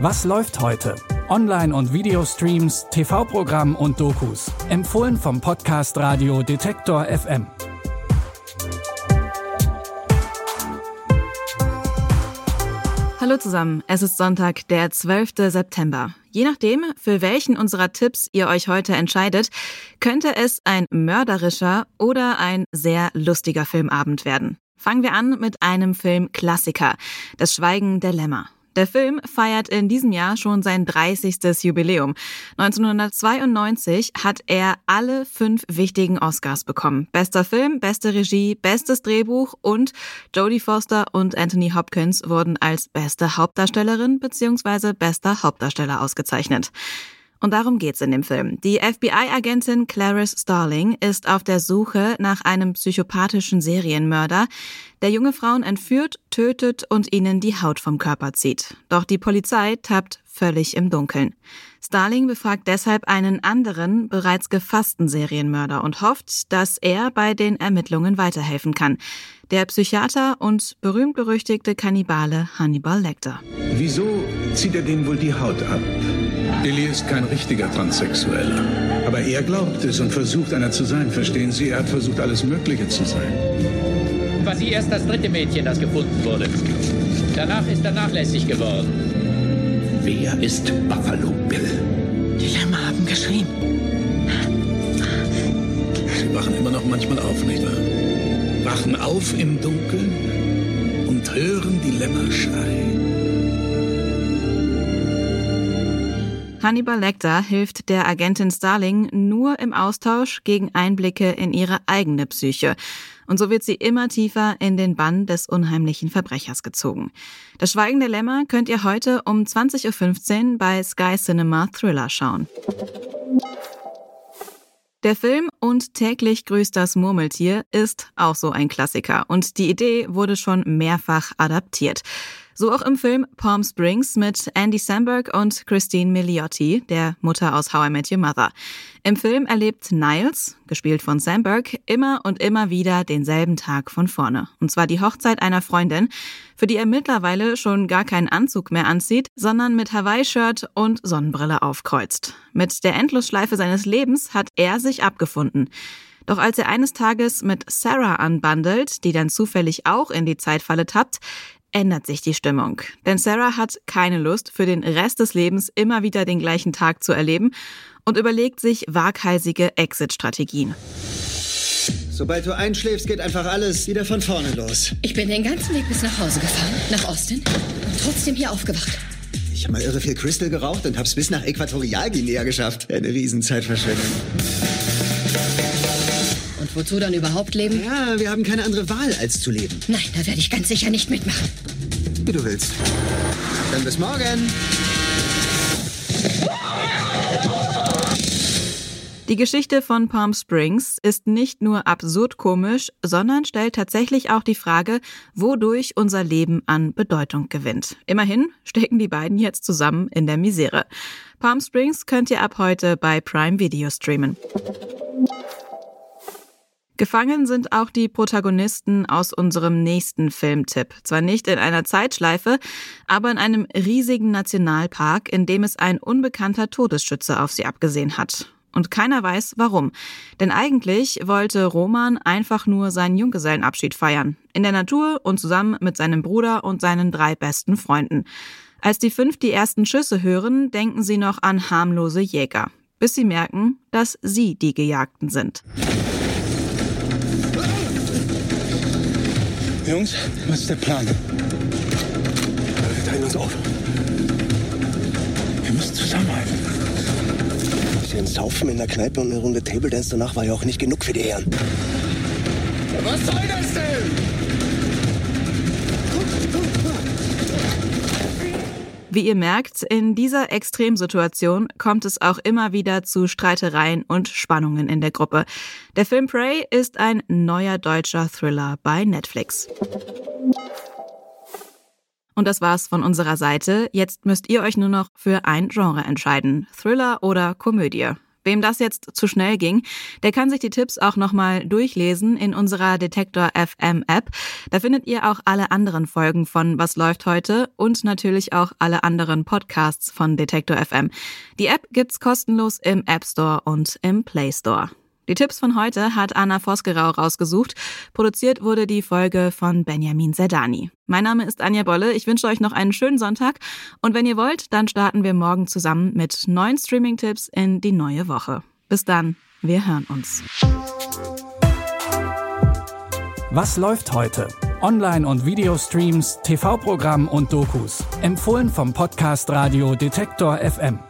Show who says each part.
Speaker 1: Was läuft heute? Online- und Videostreams, TV-Programm und Dokus. Empfohlen vom Podcast Radio Detektor FM.
Speaker 2: Hallo zusammen, es ist Sonntag, der 12. September. Je nachdem, für welchen unserer Tipps ihr euch heute entscheidet, könnte es ein mörderischer oder ein sehr lustiger Filmabend werden. Fangen wir an mit einem Filmklassiker, Das Schweigen der Lämmer. Der Film feiert in diesem Jahr schon sein 30. Jubiläum. 1992 hat er alle fünf wichtigen Oscars bekommen. Bester Film, beste Regie, bestes Drehbuch und Jodie Foster und Anthony Hopkins wurden als beste Hauptdarstellerin bzw. bester Hauptdarsteller ausgezeichnet. Und darum geht's in dem Film. Die FBI-Agentin Clarice Starling ist auf der Suche nach einem psychopathischen Serienmörder, der junge Frauen entführt, tötet und ihnen die Haut vom Körper zieht. Doch die Polizei tappt völlig im Dunkeln. Starling befragt deshalb einen anderen, bereits gefassten Serienmörder und hofft, dass er bei den Ermittlungen weiterhelfen kann. Der Psychiater und berühmt-berüchtigte Kannibale Hannibal Lecter.
Speaker 3: Wieso zieht er denen wohl die Haut ab? Billy ist kein richtiger Transsexueller. Aber er glaubt es und versucht einer zu sein, verstehen Sie? Er hat versucht, alles Mögliche zu sein.
Speaker 4: War sie erst das dritte Mädchen, das gefunden wurde. Danach ist er nachlässig geworden.
Speaker 3: Wer ist Buffalo Bill?
Speaker 5: Die Lämmer haben geschrien.
Speaker 3: Sie wachen immer noch manchmal auf, nicht wahr? Wachen auf im Dunkeln und hören die Lämmer schreien.
Speaker 2: Hannibal Lecter hilft der Agentin Starling nur im Austausch gegen Einblicke in ihre eigene Psyche. Und so wird sie immer tiefer in den Bann des unheimlichen Verbrechers gezogen. Das Schweigen der Lämmer könnt ihr heute um 20.15 Uhr bei Sky Cinema Thriller schauen. Der Film und täglich grüßt das Murmeltier ist auch so ein Klassiker und die Idee wurde schon mehrfach adaptiert. So auch im Film Palm Springs mit Andy Samberg und Christine Milioti, der Mutter aus How I Met Your Mother. Im Film erlebt Niles, gespielt von Samberg, immer und immer wieder denselben Tag von vorne. Und zwar die Hochzeit einer Freundin, für die er mittlerweile schon gar keinen Anzug mehr anzieht, sondern mit Hawaii-Shirt und Sonnenbrille aufkreuzt. Mit der Endlosschleife seines Lebens hat er sich abgefunden. Doch als er eines Tages mit Sarah anbandelt, die dann zufällig auch in die Zeitfalle tappt, ändert sich die Stimmung. Denn Sarah hat keine Lust, für den Rest des Lebens immer wieder den gleichen Tag zu erleben und überlegt sich waghalsige Exit-Strategien.
Speaker 6: Sobald du einschläfst, geht einfach alles wieder von vorne los.
Speaker 5: Ich bin den ganzen Weg bis nach Hause gefahren, nach Austin, und trotzdem hier aufgewacht.
Speaker 6: Ich habe mal irre viel Crystal geraucht und hab's bis nach Äquatorialguinea geschafft. Eine Riesenzeitverschwendung.
Speaker 5: Wozu dann überhaupt leben?
Speaker 6: Ja, wir haben keine andere Wahl, als zu leben.
Speaker 5: Nein, da werde ich ganz sicher nicht mitmachen.
Speaker 6: Wie du willst. Dann bis morgen.
Speaker 2: Die Geschichte von Palm Springs ist nicht nur absurd komisch, sondern stellt tatsächlich auch die Frage, wodurch unser Leben an Bedeutung gewinnt. Immerhin stecken die beiden jetzt zusammen in der Misere. Palm Springs könnt ihr ab heute bei Prime Video streamen. Gefangen sind auch die Protagonisten aus unserem nächsten Filmtipp. Zwar nicht in einer Zeitschleife, aber in einem riesigen Nationalpark, in dem es ein unbekannter Todesschütze auf sie abgesehen hat. Und keiner weiß warum. Denn eigentlich wollte Roman einfach nur seinen Junggesellenabschied feiern. In der Natur und zusammen mit seinem Bruder und seinen drei besten Freunden. Als die fünf die ersten Schüsse hören, denken sie noch an harmlose Jäger. Bis sie merken, dass sie die Gejagten sind.
Speaker 7: Jungs, was ist der Plan? Wir teilen uns auf. Wir müssen zusammenhalten.
Speaker 8: Bisschen Saufen in der Kneipe und eine Runde Table Dance danach war ja auch nicht genug für die Herren.
Speaker 7: Was soll das denn?
Speaker 2: Wie ihr merkt, in dieser Extremsituation kommt es auch immer wieder zu Streitereien und Spannungen in der Gruppe. Der Film Prey ist ein neuer deutscher Thriller bei Netflix. Und das war's von unserer Seite. Jetzt müsst ihr euch nur noch für ein Genre entscheiden. Thriller oder Komödie. Wem das jetzt zu schnell ging, der kann sich die Tipps auch nochmal durchlesen in unserer Detektor FM App. Da findet ihr auch alle anderen Folgen von Was läuft heute und natürlich auch alle anderen Podcasts von Detektor FM. Die App gibt's kostenlos im App Store und im Play Store. Die Tipps von heute hat Anna Vosgerau rausgesucht. Produziert wurde die Folge von Benjamin Zerdani. Mein Name ist Anja Bolle. Ich wünsche euch noch einen schönen Sonntag. Und wenn ihr wollt, dann starten wir morgen zusammen mit neuen Streaming-Tipps in die neue Woche. Bis dann. Wir hören uns.
Speaker 1: Was läuft heute? Online- und Videostreams, TV-Programm und Dokus. Empfohlen vom Podcast Radio Detektor FM.